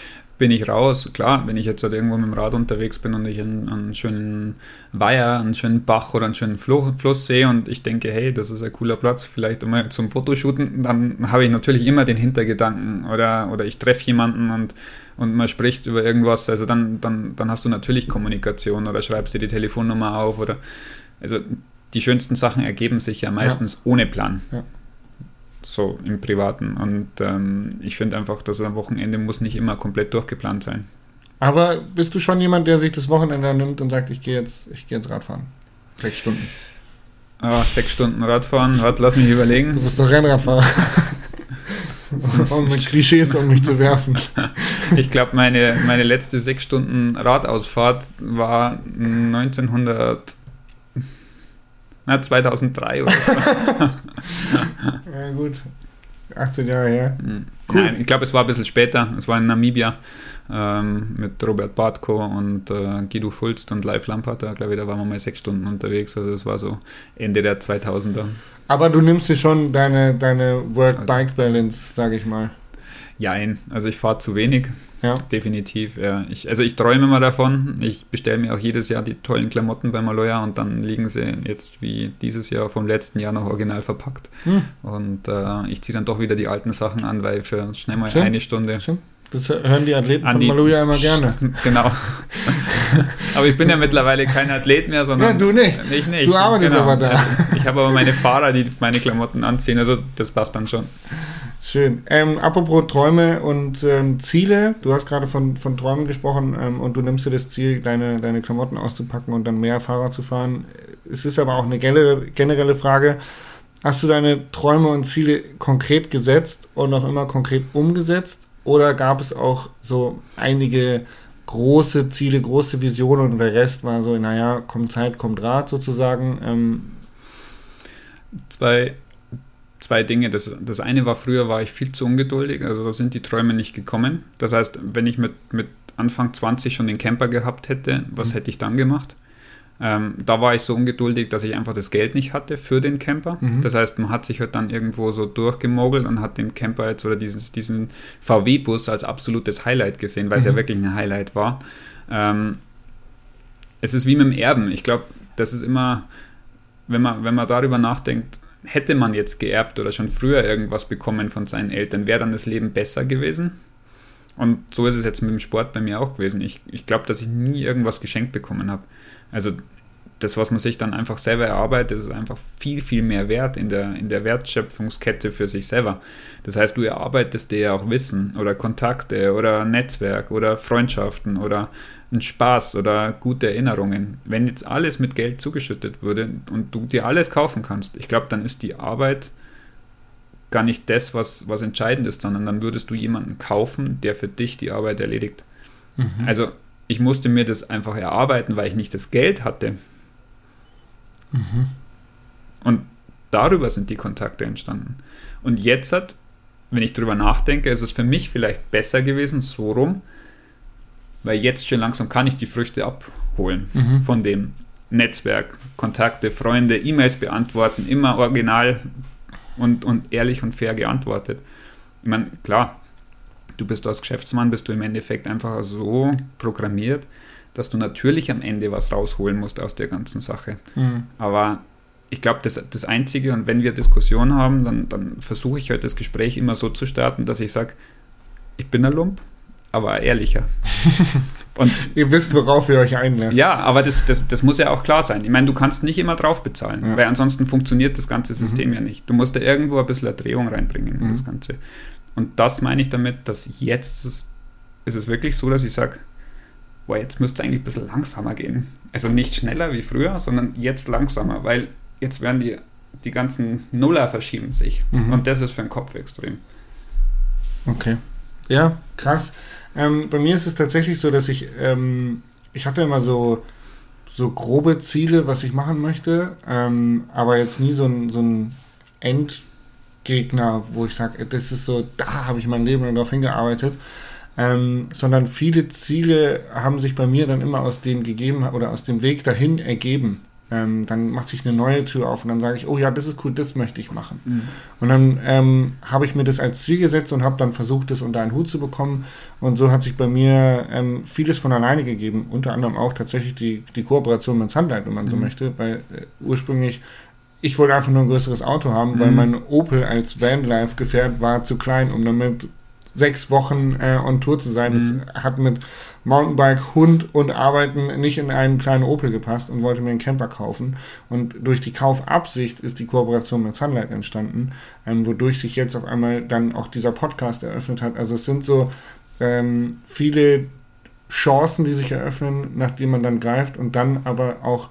Bin ich raus. Klar, wenn ich jetzt halt irgendwo mit dem Rad unterwegs bin und ich einen, einen schönen Weiher, einen schönen Bach oder einen schönen Fluss sehe und ich denke, hey, das ist ein cooler Platz, vielleicht mal zum Fotoshooten, dann habe ich natürlich immer den Hintergedanken oder, oder ich treffe jemanden und, und man spricht über irgendwas, also dann, dann, dann hast du natürlich Kommunikation oder schreibst dir die Telefonnummer auf oder also die schönsten Sachen ergeben sich ja meistens ja. ohne Plan. Ja so im Privaten. Und ähm, ich finde einfach, dass ein Wochenende muss nicht immer komplett durchgeplant sein. Aber bist du schon jemand, der sich das Wochenende nimmt und sagt, ich gehe jetzt, ich jetzt Radfahren? Sechs Stunden. Ah, sechs Stunden Radfahren, warte, lass mich überlegen. Du bist doch Rennradfahrer. um mit Klischees um mich zu werfen. Ich glaube, meine, meine letzte sechs Stunden Radausfahrt war 1900 na, 2003 oder so. ja, gut. 18 Jahre her. Hm. Cool. Nein, ich glaube, es war ein bisschen später. Es war in Namibia ähm, mit Robert Bartko und äh, Guido Fulst und Live Lampard. Da glaube ich, da waren wir mal sechs Stunden unterwegs. Also das war so Ende der 2000er. Aber du nimmst dir schon deine, deine Work-Bike-Balance, sage ich mal. Jein, also ich fahre zu wenig. Ja. Definitiv. Ja. Ich, also ich träume immer davon. Ich bestelle mir auch jedes Jahr die tollen Klamotten bei Maloya und dann liegen sie jetzt wie dieses Jahr vom letzten Jahr noch original verpackt. Hm. Und äh, ich ziehe dann doch wieder die alten Sachen an, weil für schnell mal Schön. eine Stunde. Schön. Das hören die Athleten von Maloya immer gerne. Genau. aber ich bin ja mittlerweile kein Athlet mehr, sondern. Ja, du nicht. Ich nicht. Du arbeitest genau. aber da. Ich habe aber meine Fahrer, die meine Klamotten anziehen, also das passt dann schon. Schön. Ähm, apropos Träume und ähm, Ziele, du hast gerade von, von Träumen gesprochen ähm, und du nimmst dir das Ziel, deine, deine Klamotten auszupacken und dann mehr Fahrrad zu fahren. Es ist aber auch eine generelle, Frage. Hast du deine Träume und Ziele konkret gesetzt und auch immer konkret umgesetzt? Oder gab es auch so einige große Ziele, große Visionen und der Rest war so, naja, kommt Zeit, kommt Rat sozusagen? Ähm, Zwei zwei Dinge. Das, das eine war, früher war ich viel zu ungeduldig, also da sind die Träume nicht gekommen. Das heißt, wenn ich mit, mit Anfang 20 schon den Camper gehabt hätte, was mhm. hätte ich dann gemacht? Ähm, da war ich so ungeduldig, dass ich einfach das Geld nicht hatte für den Camper. Mhm. Das heißt, man hat sich halt dann irgendwo so durchgemogelt und hat den Camper jetzt oder dieses, diesen VW-Bus als absolutes Highlight gesehen, weil mhm. es ja wirklich ein Highlight war. Ähm, es ist wie mit dem Erben. Ich glaube, das ist immer, wenn man, wenn man darüber nachdenkt, hätte man jetzt geerbt oder schon früher irgendwas bekommen von seinen Eltern, wäre dann das Leben besser gewesen? Und so ist es jetzt mit dem Sport bei mir auch gewesen. Ich, ich glaube, dass ich nie irgendwas geschenkt bekommen habe. Also das, was man sich dann einfach selber erarbeitet, ist einfach viel, viel mehr wert in der, in der Wertschöpfungskette für sich selber. Das heißt, du erarbeitest dir ja auch Wissen oder Kontakte oder Netzwerk oder Freundschaften oder ein Spaß oder gute Erinnerungen. Wenn jetzt alles mit Geld zugeschüttet würde und du dir alles kaufen kannst, ich glaube, dann ist die Arbeit gar nicht das, was, was entscheidend ist, sondern dann würdest du jemanden kaufen, der für dich die Arbeit erledigt. Mhm. Also ich musste mir das einfach erarbeiten, weil ich nicht das Geld hatte. Mhm. Und darüber sind die Kontakte entstanden. Und jetzt hat, wenn ich darüber nachdenke, ist es für mich vielleicht besser gewesen, so rum, weil jetzt schon langsam kann ich die Früchte abholen mhm. von dem. Netzwerk, Kontakte, Freunde, E-Mails beantworten, immer original und, und ehrlich und fair geantwortet. Ich meine, klar, du bist als Geschäftsmann, bist du im Endeffekt einfach so programmiert, dass du natürlich am Ende was rausholen musst aus der ganzen Sache. Mhm. Aber ich glaube, das, das Einzige, und wenn wir Diskussionen haben, dann, dann versuche ich halt das Gespräch immer so zu starten, dass ich sage, ich bin ein Lump, aber ehrlicher. Und ihr wisst, worauf ihr euch einlässt. Ja, aber das, das, das muss ja auch klar sein. Ich meine, du kannst nicht immer drauf bezahlen, ja. weil ansonsten funktioniert das ganze System mhm. ja nicht. Du musst da irgendwo ein bisschen Drehung reinbringen in mhm. das Ganze. Und das meine ich damit, dass jetzt ist, ist es wirklich so, dass ich sage, boah, jetzt müsste es eigentlich ein bisschen langsamer gehen. Also nicht schneller wie früher, sondern jetzt langsamer, weil jetzt werden die, die ganzen Nuller verschieben sich. Mhm. Und das ist für den Kopf extrem. Okay. Ja, krass. Ähm, bei mir ist es tatsächlich so, dass ich, ähm, ich hatte immer so, so grobe Ziele, was ich machen möchte, ähm, aber jetzt nie so ein, so ein Endgegner, wo ich sage, das ist so, da habe ich mein Leben lang darauf hingearbeitet. Ähm, sondern viele Ziele haben sich bei mir dann immer aus dem gegeben oder aus dem Weg dahin ergeben. Ähm, dann macht sich eine neue Tür auf und dann sage ich, oh ja, das ist cool, das möchte ich machen. Mhm. Und dann ähm, habe ich mir das als Ziel gesetzt und habe dann versucht, das unter einen Hut zu bekommen. Und so hat sich bei mir ähm, vieles von alleine gegeben, unter anderem auch tatsächlich die, die Kooperation mit Sunlight, wenn man mhm. so möchte, weil äh, ursprünglich ich wollte einfach nur ein größeres Auto haben, weil mhm. mein Opel als Vanlife-Gefährt war zu klein, um damit sechs Wochen äh, on Tour zu sein. Mhm. Das hat mit Mountainbike, Hund und Arbeiten nicht in einen kleinen Opel gepasst und wollte mir einen Camper kaufen. Und durch die Kaufabsicht ist die Kooperation mit Sunlight entstanden, ähm, wodurch sich jetzt auf einmal dann auch dieser Podcast eröffnet hat. Also es sind so ähm, viele Chancen, die sich eröffnen, nachdem man dann greift und dann aber auch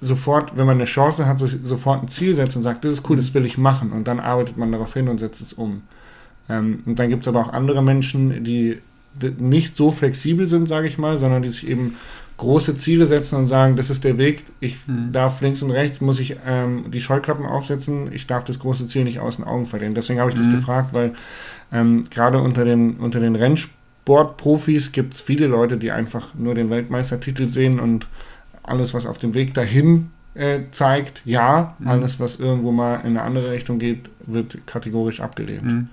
sofort, wenn man eine Chance hat, so, sofort ein Ziel setzt und sagt, das ist cool, das will ich machen und dann arbeitet man darauf hin und setzt es um. Ähm, und dann gibt es aber auch andere Menschen, die nicht so flexibel sind, sage ich mal, sondern die sich eben große Ziele setzen und sagen, das ist der Weg, ich mhm. darf links und rechts, muss ich ähm, die Scheuklappen aufsetzen, ich darf das große Ziel nicht aus den Augen verlieren. Deswegen habe ich mhm. das gefragt, weil ähm, gerade unter den, unter den Rennsportprofis gibt es viele Leute, die einfach nur den Weltmeistertitel sehen und alles, was auf dem Weg dahin äh, zeigt, ja, mhm. alles, was irgendwo mal in eine andere Richtung geht, wird kategorisch abgelehnt. Mhm.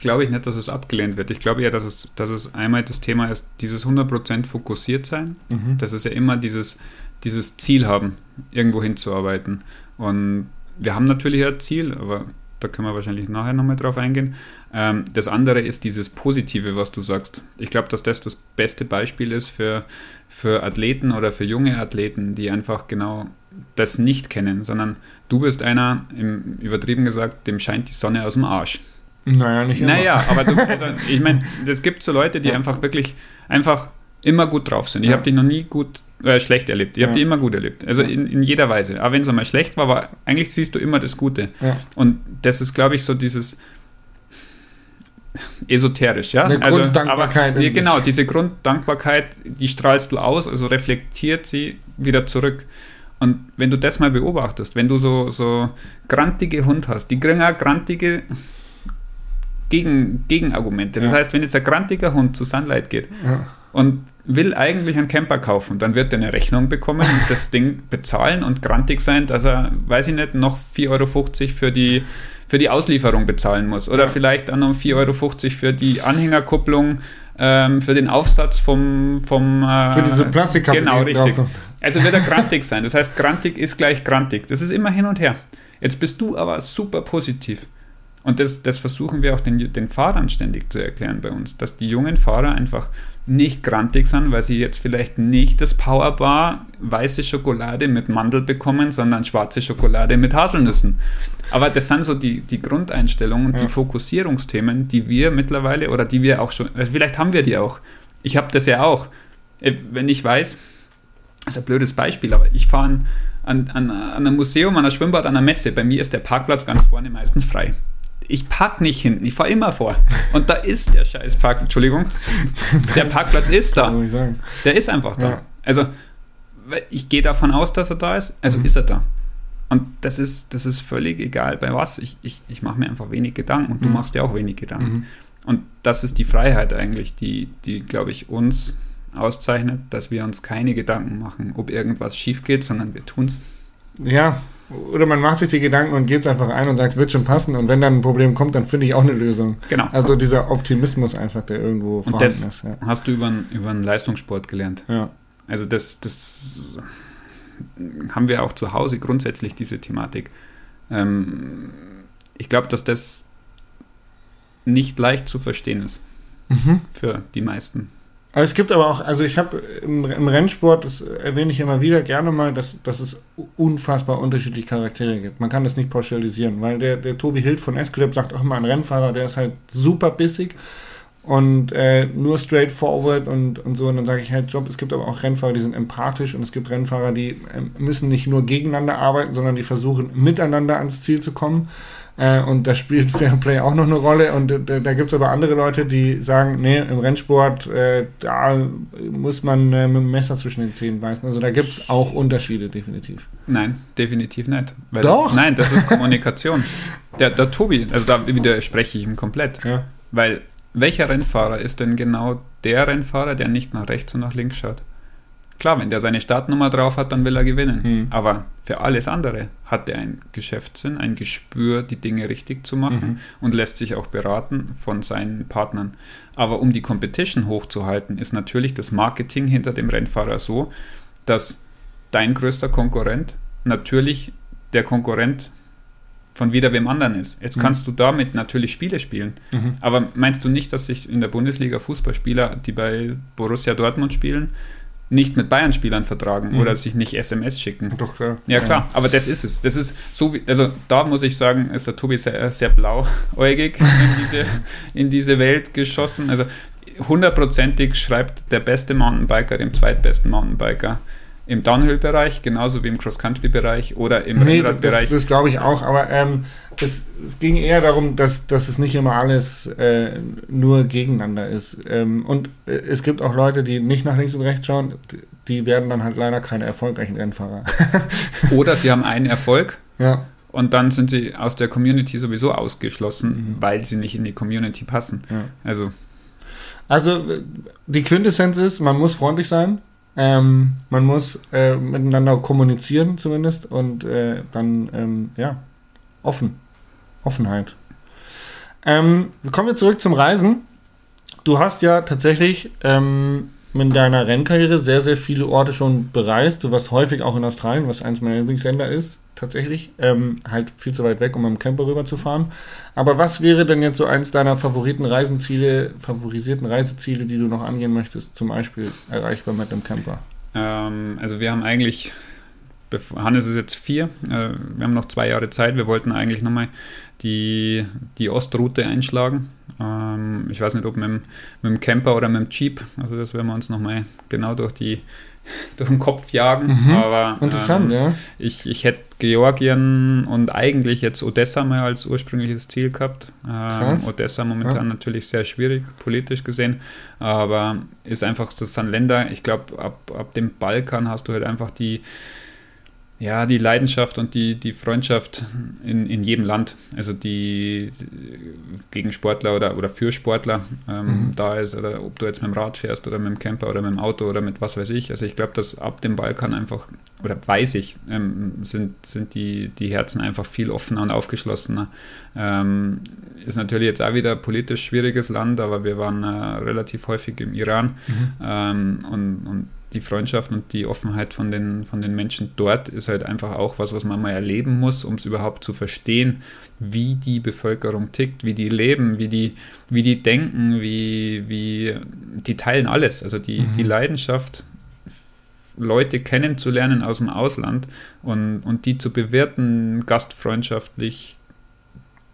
Glaube ich nicht, dass es abgelehnt wird. Ich glaube eher, dass es, dass es einmal das Thema ist, dieses 100% fokussiert sein. Mhm. Das ist ja immer dieses, dieses Ziel haben, irgendwo hinzuarbeiten. Und wir haben natürlich ein Ziel, aber da können wir wahrscheinlich nachher nochmal drauf eingehen. Ähm, das andere ist dieses Positive, was du sagst. Ich glaube, dass das das beste Beispiel ist für, für Athleten oder für junge Athleten, die einfach genau das nicht kennen, sondern du bist einer, im, übertrieben gesagt, dem scheint die Sonne aus dem Arsch. Naja, nicht immer. Naja, aber du, also, ich meine, es gibt so Leute, die ja. einfach wirklich einfach immer gut drauf sind. Ich ja. habe die noch nie gut äh, schlecht erlebt. Ich habe ja. die immer gut erlebt. Also in, in jeder Weise. Aber wenn es einmal schlecht war, aber eigentlich siehst du immer das Gute. Und das ist, glaube ich, so dieses esoterisch, ja. Eine also, Grunddankbarkeit. Aber, genau, diese Grunddankbarkeit, die strahlst du aus, also reflektiert sie wieder zurück. Und wenn du das mal beobachtest, wenn du so, so grantige Hund hast, die kriegen auch grantige Gegen, Gegenargumente. Das ja. heißt, wenn jetzt ein grantiger Hund zu Sunlight geht ja. und will eigentlich einen Camper kaufen, dann wird er eine Rechnung bekommen und das Ding bezahlen und grantig sein, dass er, weiß ich nicht, noch 4,50 Euro für die, für die Auslieferung bezahlen muss. Oder ja. vielleicht auch noch 4,50 Euro für die Anhängerkupplung, ähm, für den Aufsatz vom... vom äh, für diese Plastikkappe. Genau, richtig. Also wird er grantig sein. Das heißt, grantig ist gleich grantig. Das ist immer hin und her. Jetzt bist du aber super positiv. Und das, das versuchen wir auch den, den Fahrern ständig zu erklären bei uns, dass die jungen Fahrer einfach nicht grantig sind, weil sie jetzt vielleicht nicht das Powerbar weiße Schokolade mit Mandel bekommen, sondern schwarze Schokolade mit Haselnüssen. Aber das sind so die, die Grundeinstellungen und ja. die Fokussierungsthemen, die wir mittlerweile oder die wir auch schon, also vielleicht haben wir die auch. Ich habe das ja auch. Äh, wenn ich weiß, das ist ein blödes Beispiel, aber ich fahre an, an, an einem Museum, an einem Schwimmbad, an einer Messe. Bei mir ist der Parkplatz ganz vorne meistens frei ich park nicht hinten, ich fahre immer vor. Und da ist der scheiß Park, Entschuldigung. Der Parkplatz ist da. Der ist einfach da. Ja. Also, ich gehe davon aus, dass er da ist, also mhm. ist er da. Und das ist, das ist völlig egal bei was. Ich, ich, ich mache mir einfach wenig Gedanken und du mhm. machst dir auch wenig Gedanken. Mhm. Und das ist die Freiheit eigentlich, die, die glaube ich, uns auszeichnet, dass wir uns keine Gedanken machen, ob irgendwas schief geht, sondern wir tun es. Ja, oder man macht sich die Gedanken und geht es einfach ein und sagt, wird schon passen. Und wenn dann ein Problem kommt, dann finde ich auch eine Lösung. Genau. Also dieser Optimismus einfach, der irgendwo und vorhanden das ist. Ja. Hast du über, über einen Leistungssport gelernt. Ja. Also das, das haben wir auch zu Hause grundsätzlich diese Thematik. Ähm, ich glaube, dass das nicht leicht zu verstehen ist mhm. für die meisten. Aber es gibt aber auch, also ich habe im, im, Rennsport, das erwähne ich immer wieder gerne mal, dass, dass es unfassbar unterschiedliche Charaktere gibt. Man kann das nicht pauschalisieren, weil der, der Tobi Hild von Esclip sagt auch immer, ein Rennfahrer, der ist halt super bissig und äh, nur straightforward und, und so. Und dann sage ich halt, Job, es gibt aber auch Rennfahrer, die sind empathisch und es gibt Rennfahrer, die äh, müssen nicht nur gegeneinander arbeiten, sondern die versuchen miteinander ans Ziel zu kommen. Äh, und da spielt Fairplay auch noch eine Rolle. Und äh, da gibt es aber andere Leute, die sagen, nee, im Rennsport, äh, da muss man äh, mit dem Messer zwischen den Zähnen beißen. Also da gibt es auch Unterschiede, definitiv. Nein, definitiv nicht. Doch. Das, nein, das ist Kommunikation. der, der Tobi, also da widerspreche ich ihm komplett. Ja. Weil welcher Rennfahrer ist denn genau der Rennfahrer, der nicht nach rechts und nach links schaut? Klar, wenn der seine Startnummer drauf hat, dann will er gewinnen. Mhm. Aber für alles andere hat er einen Geschäftssinn, ein Gespür, die Dinge richtig zu machen mhm. und lässt sich auch beraten von seinen Partnern. Aber um die Competition hochzuhalten, ist natürlich das Marketing hinter dem Rennfahrer so, dass dein größter Konkurrent natürlich der Konkurrent von wieder wem anderen ist. Jetzt mhm. kannst du damit natürlich Spiele spielen. Mhm. Aber meinst du nicht, dass sich in der Bundesliga Fußballspieler, die bei Borussia Dortmund spielen, nicht mit Bayern-Spielern vertragen mhm. oder sich nicht SMS schicken. Doch, klar. Ja, klar, aber das ist es. Das ist so wie, also da muss ich sagen, ist der Tobi sehr, sehr blauäugig in diese, in diese Welt geschossen. Also hundertprozentig schreibt der beste Mountainbiker dem zweitbesten Mountainbiker im Downhill-Bereich, genauso wie im Cross-Country-Bereich oder im nee, Rennradbereich. Das, das glaube ich auch, aber ähm, es, es, ging eher darum, dass, dass es nicht immer alles äh, nur gegeneinander ist. Ähm, und äh, es gibt auch Leute, die nicht nach links und rechts schauen, die werden dann halt leider keine erfolgreichen Rennfahrer. oder sie haben einen Erfolg. Ja. Und dann sind sie aus der Community sowieso ausgeschlossen, mhm. weil sie nicht in die Community passen. Ja. Also. Also die Quintessenz ist, man muss freundlich sein, ähm, man muss äh, miteinander kommunizieren zumindest und äh, dann, ähm, ja, offen. Offenheit. Ähm, kommen wir zurück zum Reisen. Du hast ja tatsächlich ähm, mit deiner Rennkarriere sehr, sehr viele Orte schon bereist. Du warst häufig auch in Australien, was eins meiner Lieblingsländer ist, tatsächlich. Ähm, halt viel zu weit weg, um am Camper rüber zu fahren. Aber was wäre denn jetzt so eins deiner favoriten Reisenziele, favorisierten Reiseziele, die du noch angehen möchtest, zum Beispiel erreichbar mit dem Camper? Ähm, also wir haben eigentlich, Hannes ist jetzt vier, äh, wir haben noch zwei Jahre Zeit. Wir wollten eigentlich nochmal die, die Ostroute einschlagen. Ähm, ich weiß nicht, ob mit dem, mit dem Camper oder mit dem Jeep. Also das werden wir uns nochmal genau durch die durch den Kopf jagen. Mhm. Aber interessant, ähm, ja. Ich, ich hätte Georgien und eigentlich jetzt Odessa mal als ursprüngliches Ziel gehabt. Ähm, Odessa momentan ja. natürlich sehr schwierig, politisch gesehen, aber ist einfach, das sind Länder, ich glaube, ab, ab dem Balkan hast du halt einfach die ja, die Leidenschaft und die, die Freundschaft in, in jedem Land, also die, gegen Sportler oder, oder für Sportler ähm, mhm. da ist, oder ob du jetzt mit dem Rad fährst oder mit dem Camper oder mit dem Auto oder mit was weiß ich. Also ich glaube, dass ab dem Balkan einfach, oder weiß ich, ähm, sind, sind die, die Herzen einfach viel offener und aufgeschlossener. Ähm, ist natürlich jetzt auch wieder ein politisch schwieriges Land, aber wir waren äh, relativ häufig im Iran mhm. Ähm, und, und die Freundschaft und die Offenheit von den, von den Menschen dort ist halt einfach auch was, was man mal erleben muss, um es überhaupt zu verstehen, wie die Bevölkerung tickt, wie die leben, wie die, wie die denken, wie, wie die teilen alles. Also die, mhm. die Leidenschaft, Leute kennenzulernen aus dem Ausland und, und die zu bewerten, gastfreundschaftlich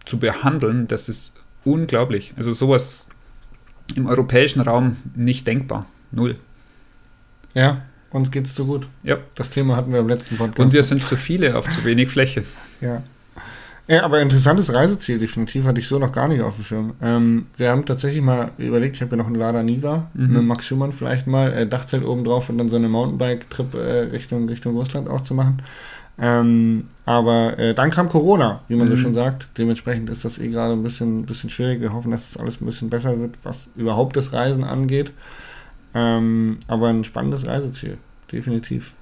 zu behandeln, das ist unglaublich. Also sowas im europäischen Raum nicht denkbar. Null. Ja, uns geht es zu gut. Ja. Das Thema hatten wir im letzten Podcast. Und wir sind zu viele auf zu wenig Fläche. Ja. Ja, aber interessantes Reiseziel, definitiv, hatte ich so noch gar nicht auf dem Schirm. Ähm, wir haben tatsächlich mal überlegt, ich habe ja noch einen Lada Niva, mhm. mit Max Schumann vielleicht mal, äh, Dachzelt oben drauf und dann so eine Mountainbike-Trip äh, Richtung, Richtung Russland auch zu machen. Ähm, aber äh, dann kam Corona, wie man mhm. so schon sagt. Dementsprechend ist das eh gerade ein bisschen, bisschen schwierig. Wir hoffen, dass es das alles ein bisschen besser wird, was überhaupt das Reisen angeht. Ähm, aber ein spannendes Reiseziel. Definitiv.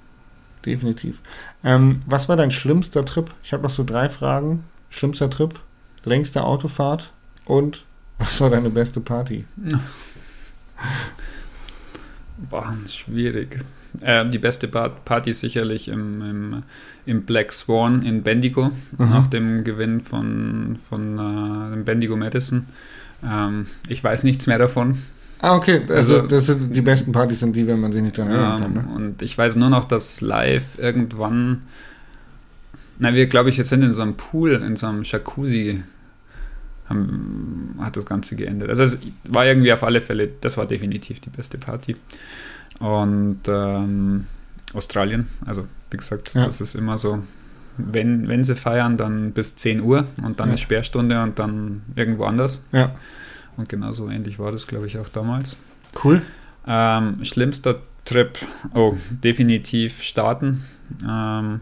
Definitiv. Ähm, was war dein schlimmster Trip? Ich habe noch so drei Fragen. Schlimmster Trip, längste Autofahrt und was war deine beste Party? Boah, schwierig. Äh, die beste Party sicherlich im, im, im, Black Swan in Bendigo, mhm. nach dem Gewinn von, von äh, Bendigo Madison. Ähm, ich weiß nichts mehr davon. Ah, okay. Also, also das sind die besten Partys sind die, wenn man sich nicht dran erinnern kann. Ne? Und ich weiß nur noch, dass live irgendwann, na, wir glaube ich, jetzt sind in so einem Pool, in so einem Jacuzzi, haben, hat das Ganze geendet. Also es war irgendwie auf alle Fälle, das war definitiv die beste Party. Und ähm, Australien, also wie gesagt, ja. das ist immer so, wenn, wenn sie feiern, dann bis 10 Uhr und dann ja. ist Sperrstunde und dann irgendwo anders. Ja. Und genauso ähnlich war das, glaube ich, auch damals. Cool. Ähm, schlimmster Trip, oh, definitiv starten. Ähm,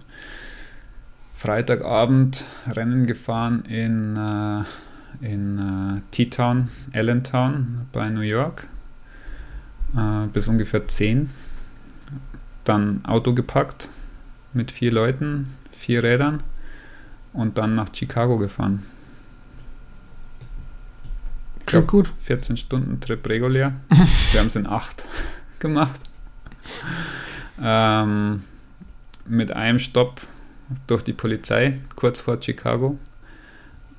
Freitagabend Rennen gefahren in, äh, in äh, T-Town, Allentown bei New York äh, bis ungefähr 10. Dann Auto gepackt mit vier Leuten, vier Rädern und dann nach Chicago gefahren. Klingt gut. 14 Stunden Trip regulär. Wir haben es in 8 gemacht. Ähm, mit einem Stopp durch die Polizei kurz vor Chicago.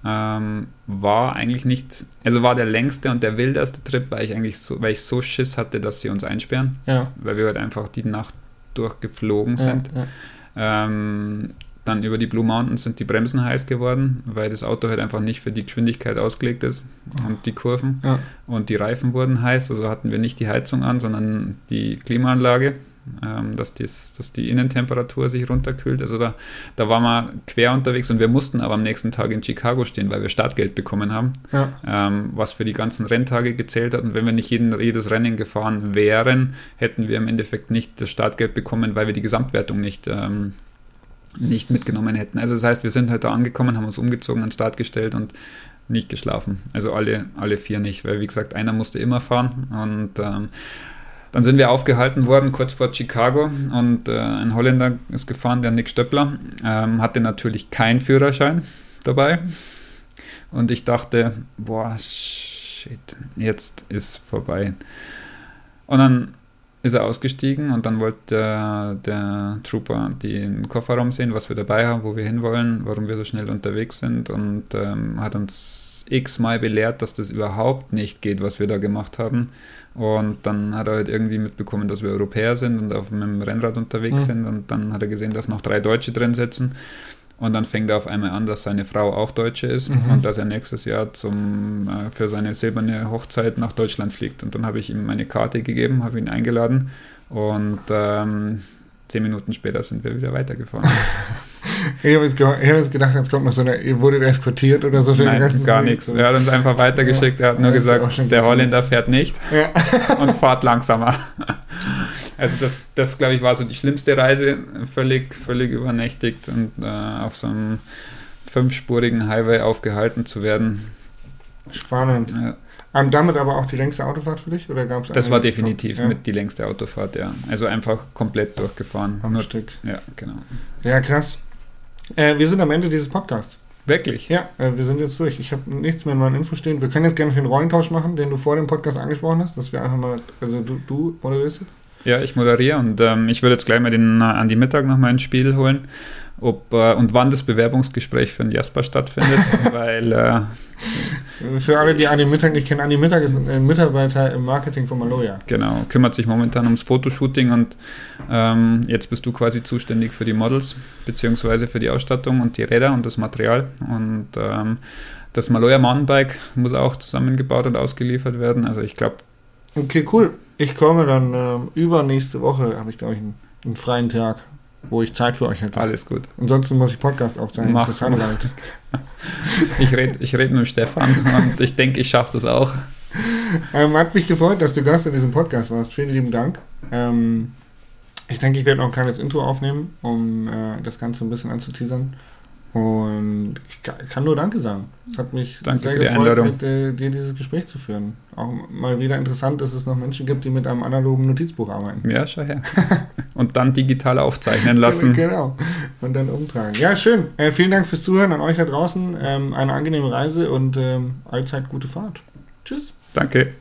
Ähm, war eigentlich nicht, also war der längste und der wildeste Trip, weil ich eigentlich so, weil ich so Schiss hatte, dass sie uns einsperren. Ja. Weil wir halt einfach die Nacht durchgeflogen sind. Ja, ja. Ähm, dann über die Blue Mountains sind die Bremsen heiß geworden, weil das Auto halt einfach nicht für die Geschwindigkeit ausgelegt ist und die Kurven. Ja. Und die Reifen wurden heiß, also hatten wir nicht die Heizung an, sondern die Klimaanlage, ähm, dass, dies, dass die Innentemperatur sich runterkühlt. Also da, da waren wir quer unterwegs und wir mussten aber am nächsten Tag in Chicago stehen, weil wir Startgeld bekommen haben, ja. ähm, was für die ganzen Renntage gezählt hat. Und wenn wir nicht jeden, jedes Rennen gefahren wären, hätten wir im Endeffekt nicht das Startgeld bekommen, weil wir die Gesamtwertung nicht ähm, nicht mitgenommen hätten. Also das heißt, wir sind halt da angekommen, haben uns umgezogen, an den Start gestellt und nicht geschlafen. Also alle, alle vier nicht, weil wie gesagt, einer musste immer fahren und ähm, dann sind wir aufgehalten worden kurz vor Chicago und äh, ein Holländer ist gefahren, der Nick Stöppler, ähm, hatte natürlich keinen Führerschein dabei und ich dachte, boah, shit, jetzt ist vorbei. Und dann ist er ausgestiegen und dann wollte der, der Trooper den Kofferraum sehen, was wir dabei haben, wo wir hinwollen, warum wir so schnell unterwegs sind und ähm, hat uns x-mal belehrt, dass das überhaupt nicht geht, was wir da gemacht haben. Und dann hat er halt irgendwie mitbekommen, dass wir Europäer sind und auf einem Rennrad unterwegs mhm. sind. Und dann hat er gesehen, dass noch drei Deutsche drin sitzen. Und dann fängt er auf einmal an, dass seine Frau auch Deutsche ist mhm. und dass er nächstes Jahr zum, äh, für seine silberne Hochzeit nach Deutschland fliegt. Und dann habe ich ihm meine Karte gegeben, habe ihn eingeladen und ähm, zehn Minuten später sind wir wieder weitergefahren. ich habe jetzt, hab gedacht, jetzt kommt noch so eine, ihr wurdet eskortiert oder so. Nein, gar nichts. Er hat uns einfach weitergeschickt. Er hat nur gesagt, der Holländer fährt nicht ja. und fahrt langsamer. Also das, das glaube ich, war so die schlimmste Reise, völlig, völlig übernächtigt und äh, auf so einem fünfspurigen Highway aufgehalten zu werden. Spannend. Ja. Um, damit aber auch die längste Autofahrt für dich? Oder gab's das war definitiv ja. mit die längste Autofahrt, ja. Also einfach komplett durchgefahren. Am Nur, Stück. Ja, genau. Ja, krass. Äh, wir sind am Ende dieses Podcasts. Wirklich? Ja, äh, wir sind jetzt durch. Ich habe nichts mehr in meinen Infos stehen. Wir können jetzt gerne den Rollentausch machen, den du vor dem Podcast angesprochen hast, dass wir einfach mal, also du, du moderierst jetzt? Ja, ich moderiere und ähm, ich würde jetzt gleich mal den äh, Andi Mittag nochmal ins Spiel holen, ob äh, und wann das Bewerbungsgespräch für den Jasper stattfindet, weil äh, für alle, die Andi Mittag nicht kennen, Andi Mittag ist ein Mitarbeiter im Marketing von Maloja. Genau, kümmert sich momentan ums Fotoshooting und ähm, jetzt bist du quasi zuständig für die Models, beziehungsweise für die Ausstattung und die Räder und das Material. Und ähm, das Maloja Mountainbike muss auch zusammengebaut und ausgeliefert werden. Also ich glaube. Okay, cool. Ich komme dann ähm, übernächste Woche, habe ich glaube ich einen, einen freien Tag wo ich Zeit für euch hätte. Alles gut. Ansonsten muss ich Podcast aufzeichnen Mach. für Sunlight. ich rede ich red mit Stefan und ich denke, ich schaffe das auch. Ähm, hat mich gefreut, dass du Gast in diesem Podcast warst. Vielen lieben Dank. Ähm, ich denke, ich werde noch ein kleines Intro aufnehmen, um äh, das Ganze ein bisschen anzuteasern. Und ich kann nur Danke sagen. Es hat mich Danke sehr die gefreut, Einladung. mit äh, dir dieses Gespräch zu führen. Auch mal wieder interessant, dass es noch Menschen gibt, die mit einem analogen Notizbuch arbeiten. Ja, schau her. Und dann digital aufzeichnen lassen. Genau. Und dann umtragen. Ja, schön. Äh, vielen Dank fürs Zuhören an euch da draußen. Ähm, eine angenehme Reise und ähm, allzeit gute Fahrt. Tschüss. Danke.